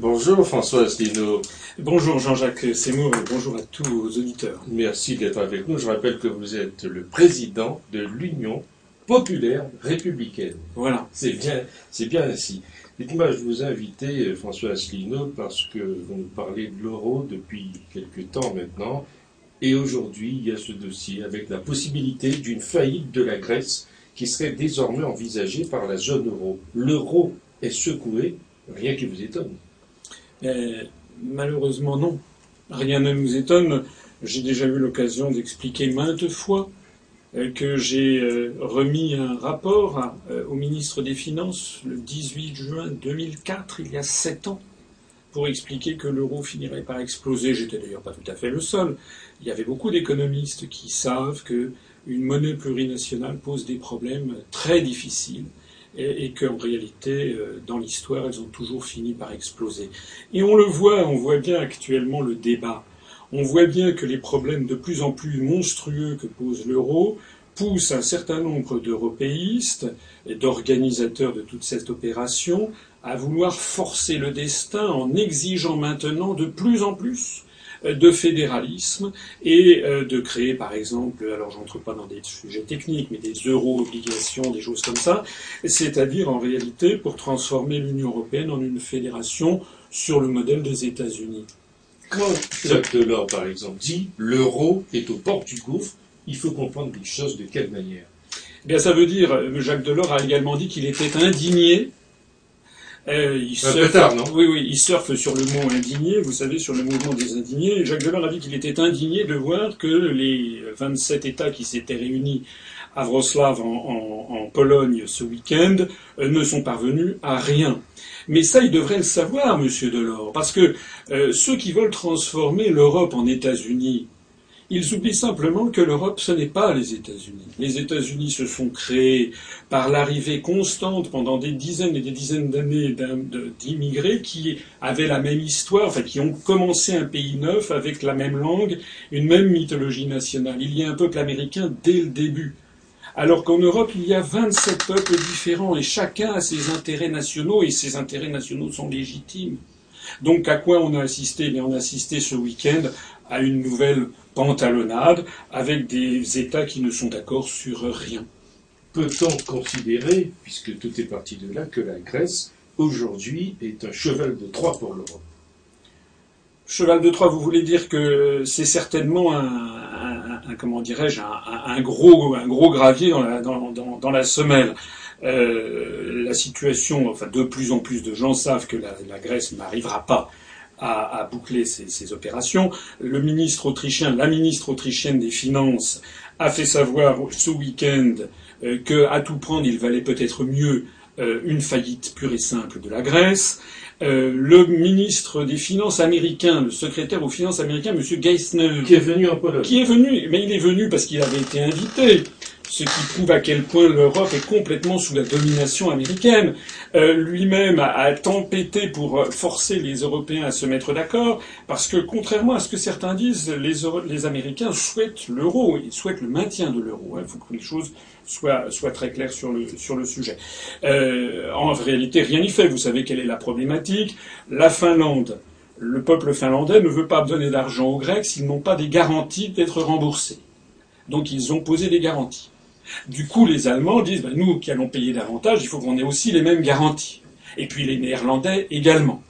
Bonjour François Asselineau. Bonjour Jean-Jacques Seymour et bonjour à tous vos auditeurs. Merci d'être avec nous. Je rappelle que vous êtes le président de l'Union populaire républicaine. Voilà. C'est bien, c'est bien ainsi. Dites-moi, je vous ai invité, François Asselineau, parce que vous nous parlez de l'euro depuis quelque temps maintenant. Et aujourd'hui, il y a ce dossier avec la possibilité d'une faillite de la Grèce qui serait désormais envisagée par la zone euro. L'euro est secoué, rien qui vous étonne. Euh, malheureusement, non. Rien ne nous étonne. J'ai déjà eu l'occasion d'expliquer maintes fois euh, que j'ai euh, remis un rapport au ministre des Finances le 18 juin 2004, il y a sept ans, pour expliquer que l'euro finirait par exploser. J'étais d'ailleurs pas tout à fait le seul. Il y avait beaucoup d'économistes qui savent que une monnaie plurinationale pose des problèmes très difficiles et, qu'en réalité, euh, dans l'histoire, elles ont toujours fini par exploser. Et on le voit, on voit bien actuellement le débat. On voit bien que les problèmes de plus en plus monstrueux que pose l'euro poussent un certain nombre d'européistes et d'organisateurs de toute cette opération à vouloir forcer le destin en exigeant maintenant de plus en plus de fédéralisme et euh, de créer, par exemple, alors j'entre pas dans des sujets techniques, mais des euro-obligations, des choses comme ça, c'est-à-dire en réalité pour transformer l'Union européenne en une fédération sur le modèle des États-Unis. Quand Jacques Delors, par exemple, dit l'euro est aux portes du gouffre, il faut comprendre les choses de quelle manière eh bien, ça veut dire, Jacques Delors a également dit qu'il était indigné euh, il surfe, tard, non oui, oui, il surfe sur le mot indigné, vous savez, sur le mouvement des indignés. Jacques Delors a dit qu'il était indigné de voir que les 27 États qui s'étaient réunis à Wrocław en, en, Pologne ce week-end euh, ne sont parvenus à rien. Mais ça, il devrait le savoir, Monsieur Delors, parce que euh, ceux qui veulent transformer l'Europe en États-Unis, ils oublient simplement que l'Europe, ce n'est pas les États-Unis. Les États-Unis se sont créés par l'arrivée constante pendant des dizaines et des dizaines d'années d'immigrés qui avaient la même histoire, enfin qui ont commencé un pays neuf avec la même langue, une même mythologie nationale. Il y a un peuple américain dès le début. Alors qu'en Europe, il y a 27 peuples différents et chacun a ses intérêts nationaux et ses intérêts nationaux sont légitimes. Donc à quoi on a assisté? Eh On a assisté ce week-end à une nouvelle pantalonnade avec des États qui ne sont d'accord sur rien. Peut-on considérer, puisque tout est parti de là, que la Grèce, aujourd'hui, est un cheval de Troie pour l'Europe? Cheval de Troie, vous voulez dire que c'est certainement un, comment dirais-je, un, gros, un gros gravier dans la, dans, la semelle. Euh, la situation, enfin, de plus en plus de gens savent que la Grèce n'arrivera pas à, boucler ces, opérations. Le ministre autrichien, la ministre autrichienne des Finances a fait savoir ce week-end euh, qu'à tout prendre, il valait peut-être mieux euh, une faillite pure et simple de la Grèce. Euh, le ministre des Finances américain, le secrétaire aux Finances américain, M. Geithner, qui est venu en Pologne, qui est venu, mais il est venu parce qu'il avait été invité ce qui prouve à quel point l'Europe est complètement sous la domination américaine. Euh, lui-même a, tempêté pour forcer les Européens à se mettre d'accord, parce que contrairement à ce que certains disent, les, Américains souhaitent l'euro, ils souhaitent le maintien de l'euro. Il faut que les choses soient, très claires sur le, sur le sujet. Euh, en réalité, rien n'y fait. Vous savez quelle est la problématique. La Finlande, le peuple finlandais ne veut pas donner d'argent aux Grecs s'ils n'ont pas des garanties d'être remboursés. Donc ils ont posé des garanties. Du coup, les Allemands disent, ben, nous qui allons payer davantage, il faut qu'on ait aussi les mêmes garanties. Et puis les Néerlandais également.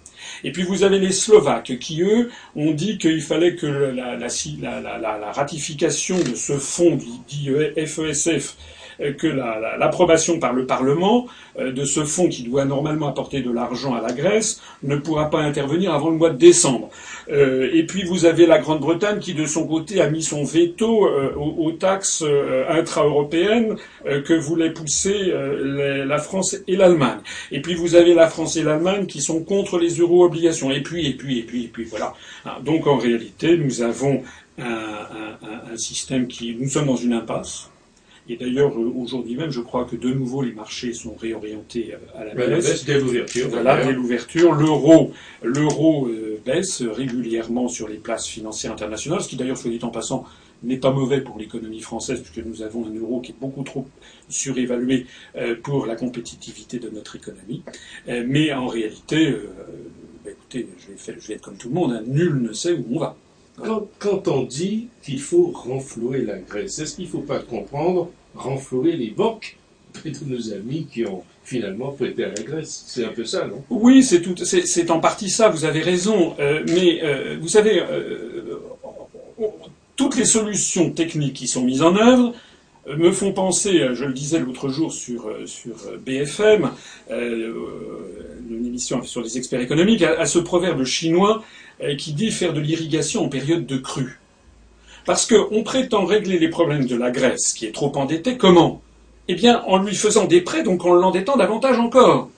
Et puis vous avez les Slovaques qui, eux, ont dit qu'il fallait que la, la, ratification de ce fonds dit FESF euh, que l'approbation par le Parlement euh, de ce fonds qui doit normalement apporter de l'argent à la Grèce ne pourra pas intervenir avant le mois de décembre. Euh, et puis vous avez la Grande-Bretagne qui, de son côté, a mis son veto aux, taxes intra-européennes que voulaient pousser la France et l'Allemagne. Et puis vous avez la France et l'Allemagne qui sont contre les euro-obligations. Et puis, et puis, et puis, et puis, voilà. Ah, donc en réalité, nous avons un, un, un système qui... Nous sommes dans une impasse. Et d'ailleurs, euh, aujourd'hui même, je crois que de nouveau les marchés sont réorientés euh, à la baisse. dès l'ouverture. Voilà, dès l'ouverture. L'euro, l'euro euh, baisse régulièrement sur les places financières internationales, ce qui d'ailleurs, soit dit en passant, n'est pas mauvais pour l'économie française, puisque nous avons un euro qui est beaucoup trop surévalué pour la compétitivité de notre économie. mais en réalité, bah, écoutez, je vais, être comme tout le monde, hein. nul ne sait où on va. Quand, on dit qu'il faut renflouer la Grèce, est-ce qu'il ne faut pas comprendre renflouer les banques de nos amis qui ont finalement prêté à la Grèce C'est un peu ça, non? Oui, c'est en partie ça. Vous avez raison, euh, mais euh, vous savez, euh, toutes les solutions techniques qui sont mises en œuvre me font penser, je le disais l'autre jour sur, BFM, une émission sur les experts économiques, à ce proverbe chinois qui dit faire de l'irrigation en période de crue. Parce qu'on prétend régler les problèmes de la Grèce, qui est trop endettée, comment? Eh bien, en lui faisant des prêts, donc en l'endettant davantage encore.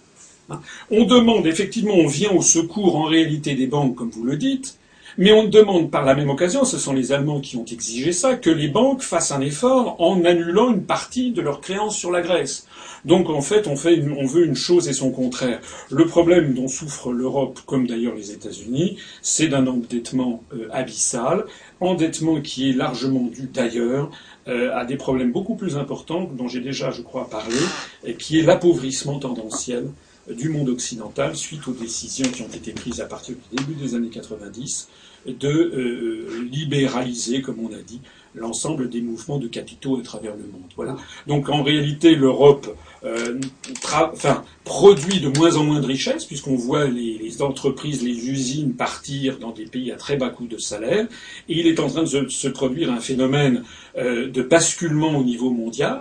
On demande, effectivement, on vient au secours en réalité des banques, comme vous le dites, mais on demande par la même occasion, ce sont les Allemands qui ont exigé ça, que les banques fassent un effort en annulant une partie de leurs créances sur la Grèce. Donc en fait, on, fait on veut une chose et son contraire. Le problème dont souffre l'Europe, comme d'ailleurs les États-Unis, c'est d'un endettement euh, abyssal, endettement qui est largement dû d'ailleurs euh, à des problèmes beaucoup plus importants dont j'ai déjà, je crois, parlé, et qui est l'appauvrissement tendanciel du monde occidental suite aux décisions qui ont été prises à partir du début des années 90 de euh, libéraliser, comme on a dit, l'ensemble des mouvements de capitaux à travers le monde. Voilà. Donc en réalité, l'Europe euh, produit de moins en moins de richesses, puisqu'on voit les, les, entreprises, les usines partir dans des pays à très bas coût de salaire, et il est en train de se, se produire un phénomène euh, de basculement au niveau mondial,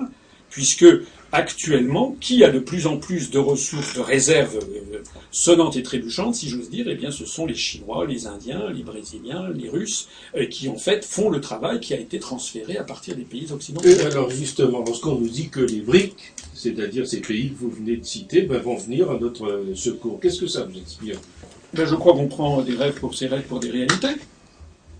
puisque actuellement, qui a de plus en plus de ressources, de réserves euh, sonnantes et trébuchantes, si j'ose dire, eh bien, ce sont les Chinois, les Indiens, les Brésiliens, les Russes, euh, qui en fait font le travail qui a été transféré à partir des pays occidentaux. Et alors justement, lorsqu'on nous dit que les BRIC, c'est-à-dire ces pays que vous venez de citer, ben, vont venir à notre euh, secours, qu'est-ce que ça vous explique ben, Je crois qu'on prend des rêves pour ces rêves pour des réalités.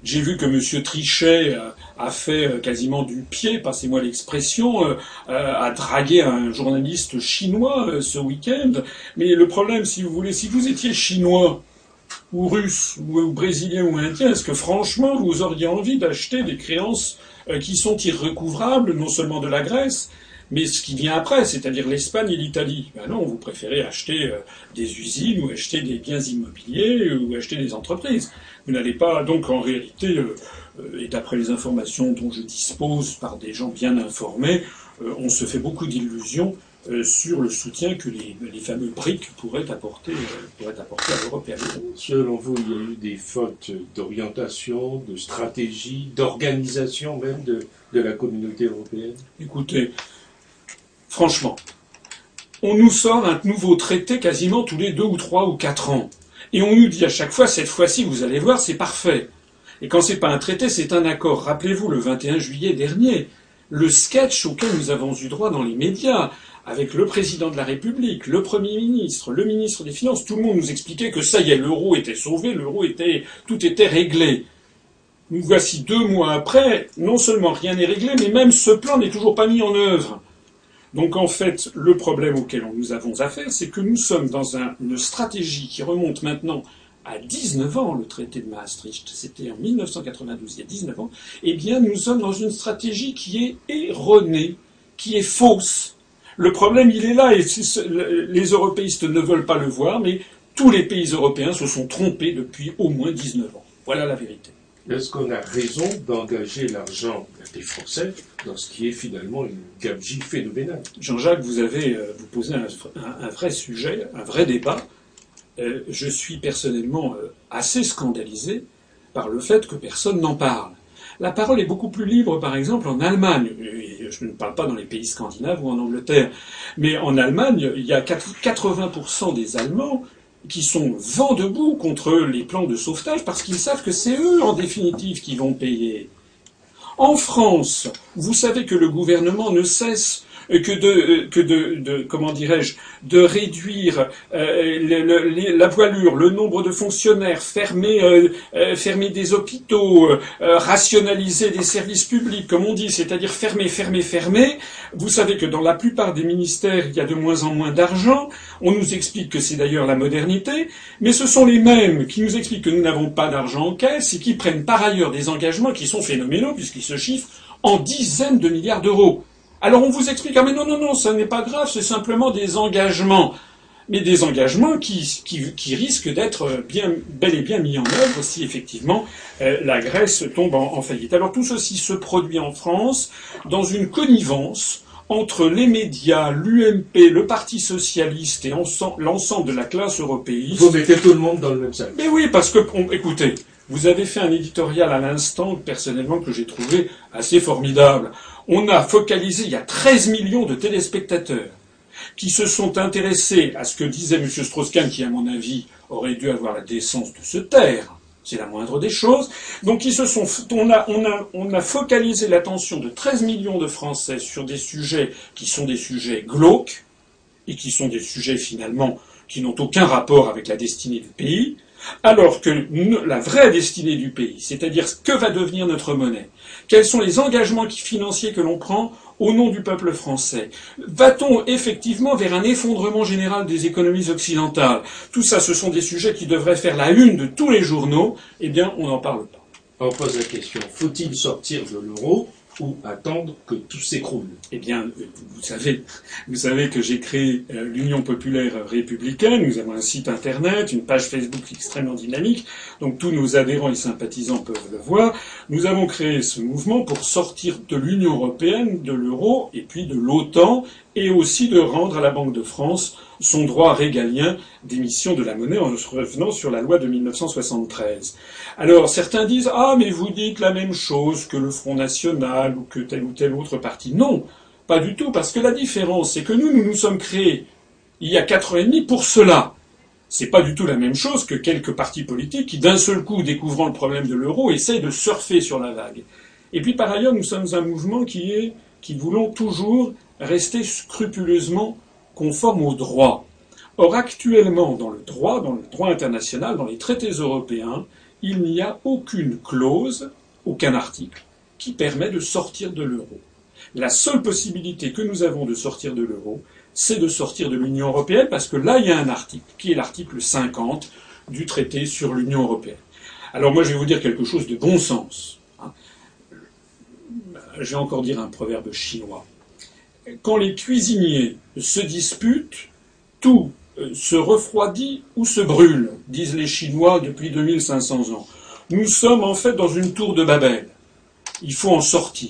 J'ai vu que M. Trichet euh, a fait euh, quasiment du pied, passez-moi l'expression, euh, a dragué un journaliste chinois ce week-end. Mais le problème, si vous voulez, si vous étiez chinois ou russe ou brésilien ou indien, est-ce que franchement vous auriez envie d'acheter des créances qui sont irrecouvrables, non seulement de la Grèce, mais ce qui vient après, c'est-à-dire l'Espagne et l'Italie. Ben non, vous préférez acheter des usines ou acheter des biens immobiliers ou acheter des entreprises. Vous n'allez pas, donc en réalité, euh, euh, et d'après les informations dont je dispose par des gens bien informés, euh, on se fait beaucoup d'illusions sur le soutien que les, fameux BRIC pourraient apporter, pourraient apporter à l'Europe et à l'Europe. Selon vous, il y a eu des fautes d'orientation, de stratégie, d'organisation même de, de la communauté européenne? Écoutez, franchement, on nous sort un nouveau traité quasiment tous les deux ou trois ou quatre ans. Et on nous dit à chaque fois, cette fois-ci, vous allez voir, c'est parfait. Et quand c'est pas un traité, c'est un accord. Rappelez-vous, le 21 juillet dernier, le sketch auquel nous avons eu droit dans les médias, avec le président de la République, le Premier ministre, le ministre des Finances, tout le monde nous expliquait que ça y est, l'euro était sauvé, l'euro était, tout était réglé. Nous voici deux mois après, non seulement rien n'est réglé, mais même ce plan n'est toujours pas mis en œuvre. Donc en fait, le problème auquel nous avons affaire, c'est que nous sommes dans une stratégie qui remonte maintenant à 19 ans, le traité de Maastricht, c'était en 1992, il y a 19 ans, eh bien nous sommes dans une stratégie qui est erronée, qui est fausse. Le problème, il est là, et les européistes ne veulent pas le voir, mais tous les pays européens se sont trompés depuis au moins 19 ans. Voilà la vérité. Est-ce qu'on a raison d'engager l'argent des Français dans ce qui est finalement une gabegie phénoménale Jean-Jacques, vous avez euh, vous posé un, vrai sujet, un vrai débat. Euh, je suis personnellement euh, assez scandalisé par le fait que personne n'en parle. La parole est beaucoup plus libre, par exemple, en Allemagne. Je ne parle pas dans les pays scandinaves ou en Angleterre. Mais en Allemagne, il y a 80% des Allemands qui sont vent debout contre les plans de sauvetage parce qu'ils savent que c'est eux, en définitive, qui vont payer. En France, vous savez que le gouvernement ne cesse que de, que de, comment dirais-je, de réduire euh, la voilure, le nombre de fonctionnaires, fermer, euh, euh, fermer des hôpitaux, rationaliser des services publics, comme on dit, c'est-à-dire fermer, fermer, fermer. Vous savez que dans la plupart des ministères, il y a de moins en moins d'argent. On nous explique que c'est d'ailleurs la modernité, mais ce sont les mêmes qui nous expliquent que nous n'avons pas d'argent en caisse et qui prennent par ailleurs des engagements qui sont phénoménaux puisqu'ils se chiffrent en dizaines de milliards d'euros. Alors on vous explique, ah mais non, non, non, ça n'est pas grave, c'est simplement des engagements. mais des engagements qui, qui, risquent d'être bien, bel et bien mis en œuvre si effectivement euh, la Grèce tombe en, faillite. Alors tout ceci se produit en France dans une connivence entre les médias, l'UMP, le Parti socialiste et l'ensemble de la classe européenne. Vous mettez tout le monde dans le même sac. Mais oui, parce que, écoutez, vous avez fait un éditorial à l'instant, personnellement, que j'ai trouvé assez formidable. On a focalisé, il y a 13 millions de téléspectateurs qui se sont intéressés à ce que disait M. Strauss-Kahn, qui, à mon avis, aurait dû avoir la décence de se taire. C'est la moindre des choses. Donc, on a focalisé l'attention de 13 millions de Français sur des sujets qui sont des sujets glauques et qui sont des sujets finalement qui n'ont aucun rapport avec la destinée du pays. Alors que la vraie destinée du pays, c'est-à-dire ce que va devenir notre monnaie, quels sont les engagements financiers que l'on prend au nom du peuple français Va-t-on effectivement vers un effondrement général des économies occidentales? Tout ça, ce sont des sujets qui devraient faire la une de tous les journaux. Eh bien, on n'en parle pas. On pose la question, faut-il sortir de l'euro? Ou attendre que tout s'écroule Eh bien, vous savez, vous savez que j'ai créé euh, l'Union populaire républicaine. Nous avons un site internet, une page Facebook extrêmement dynamique, donc tous nos adhérents et sympathisants peuvent le voir. Nous avons créé ce mouvement pour sortir de l'Union européenne, de l'euro et puis de l'OTAN, et aussi de rendre à la Banque de France son droit régalien d'émission de la monnaie en revenant sur la loi de 1973. Alors certains disent Ah, mais vous dites la même chose que le Front National ou que tel ou tel autre parti. Non, pas du tout, parce que la différence, c'est que nous, nous nous sommes créés il y a quatre ans et demi pour cela. C'est pas du tout la même chose que quelques partis politiques qui, d'un seul coup, découvrant le problème de l'euro, essayent de surfer sur la vague. Et puis, par ailleurs, nous sommes un mouvement qui est, qui voulons toujours rester scrupuleusement conforme au droit. Or, actuellement, dans le droit, dans le droit international, dans les traités européens, il n'y a aucune clause, aucun article, qui permet de sortir de l'euro. La seule possibilité que nous avons de sortir de l'euro, c'est de sortir de l'Union européenne, parce que là, il y a un article, qui est l'article 50 du traité sur l'Union européenne. Alors moi, je vais vous dire quelque chose de bon sens. Hein. Je vais encore dire un proverbe chinois quand les cuisiniers se disputent, tout euh, se refroidit ou se brûle, disent les Chinois depuis 2500 ans. Nous sommes en fait dans une tour de Babel. Il faut en sortir.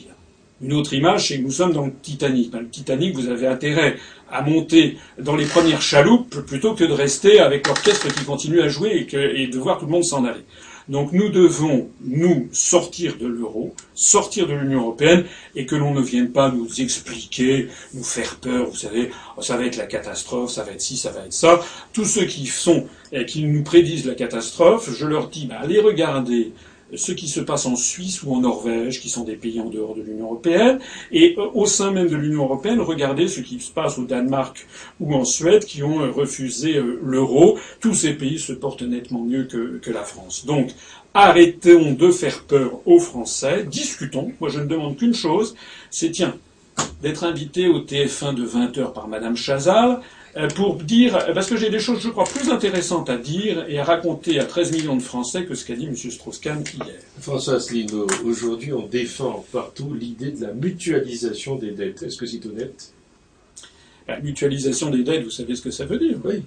Une autre image, c'est que nous sommes dans le Titanic. Le Titanic, vous avez intérêt à monter dans les premières chaloupes plutôt que de rester avec l'orchestre qui continue à jouer et de voir tout le monde s'en aller. Donc nous devons, nous, sortir de l'euro, sortir de l'Union européenne, et que l'on ne vienne pas nous expliquer, nous faire peur, vous savez, oh, ça va être la catastrophe, ça va être ci, ça va être ça. Tous ceux qui sont, qui nous prédisent la catastrophe, je leur dis, bah, allez regarder ce qui se passe en Suisse ou en Norvège, qui sont des pays en dehors de l'Union européenne, et euh, au sein même de l'Union européenne, regardez ce qui se passe au Danemark ou en Suède, qui ont euh, refusé euh, l'euro. Tous ces pays se portent nettement mieux que, la France. Donc, arrêtons de faire peur aux Français, discutons. Moi, je ne demande qu'une chose, c'est tiens, d'être invité au TF1 de 20 heures par Madame Chazal, pour dire, parce que j'ai des choses, je crois, plus intéressantes à dire et à raconter à 13 millions de Français que ce qu'a dit M. Strauss-Kahn hier. François Asselineau, aujourd'hui, on défend partout l'idée de la mutualisation des dettes. Est-ce que c'est honnête? La mutualisation des dettes, vous savez ce que ça veut dire? Oui.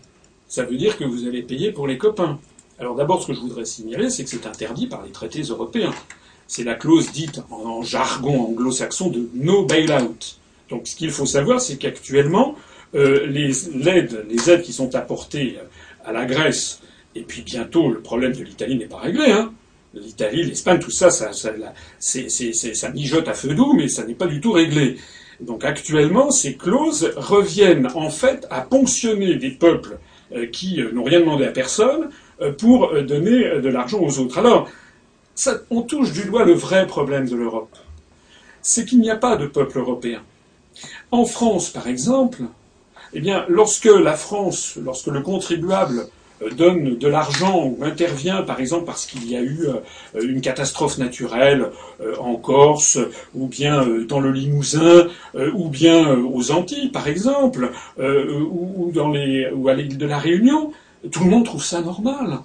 Ça veut dire que vous allez payer pour les copains. Alors d'abord, ce que je voudrais signaler, c'est que c'est interdit par les traités européens. C'est la clause dite en jargon anglo-saxon de no bailout. Donc ce qu'il faut savoir, c'est qu'actuellement, euh, les, aides, les aides qui sont apportées à la Grèce, et puis bientôt le problème de l'Italie n'est pas réglé. Hein. L'Italie, l'Espagne, tout ça, ça, ça, ça mijote à feu doux, mais ça n'est pas du tout réglé. Donc actuellement, ces clauses reviennent en fait à ponctionner des peuples euh, qui euh, n'ont rien demandé à personne pour donner de l'argent aux autres. Alors, ça, on touche du doigt le vrai problème de l'Europe. C'est qu'il n'y a pas de peuple européen. En France, par exemple, eh bien, lorsque la France, lorsque le contribuable euh, donne de l'argent ou intervient, par exemple, parce qu'il y a eu euh, une catastrophe naturelle euh, en Corse, ou bien dans le Limousin, ou bien aux Antilles, par exemple, ou, à l'île de la Réunion, tout le monde trouve ça normal.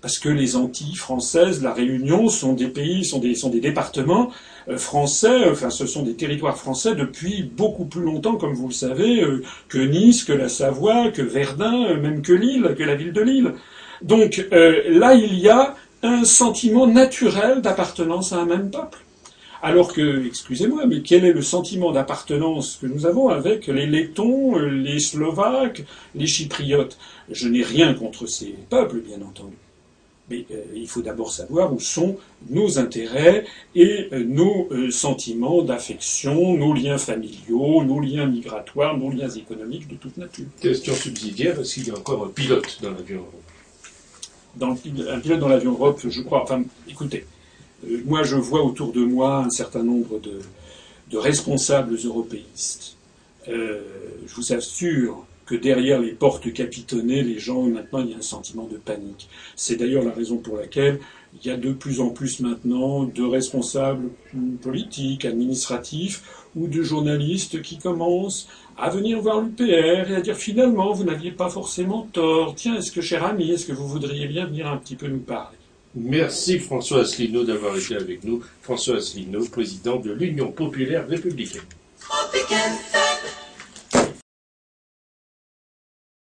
Parce que les Antilles françaises, la Réunion, sont des pays, sont des, sont des départements euh, français, enfin ce sont des territoires français depuis beaucoup plus longtemps, comme vous le savez, euh, que Nice, que la Savoie, que Verdun, euh, même que Lille, que la ville de Lille. Donc là, il y a un sentiment naturel d'appartenance à un même peuple. Alors que, excusez-moi, mais quel est le sentiment d'appartenance que nous avons avec les Lettons, les Slovaques, les Chypriotes? Je n'ai rien contre ces peuples, bien entendu. Mais euh, il faut d'abord savoir où sont nos intérêts et euh, nos euh, sentiments d'affection, nos liens familiaux, nos liens migratoires, nos liens économiques de toute nature. Question subsidiaire, est-ce qu'il y a encore un pilote dans l'avion Europe dans Un pilote dans l'avion Europe, je crois. Enfin, écoutez, moi je vois autour de moi un certain nombre de, de responsables européistes. je vous assure que derrière les portes capitonnées, les gens, maintenant, il y a un sentiment de panique. C'est d'ailleurs la raison pour laquelle il y a de plus en plus maintenant de responsables politiques, administratifs ou de journalistes qui commencent à venir voir l'UPR et à dire finalement, vous n'aviez pas forcément tort. Tiens, est-ce que, cher ami, est-ce que vous voudriez bien venir un petit peu nous parler? Merci François Asselineau d'avoir été avec nous. François Asselineau, président de l'Union populaire républicaine.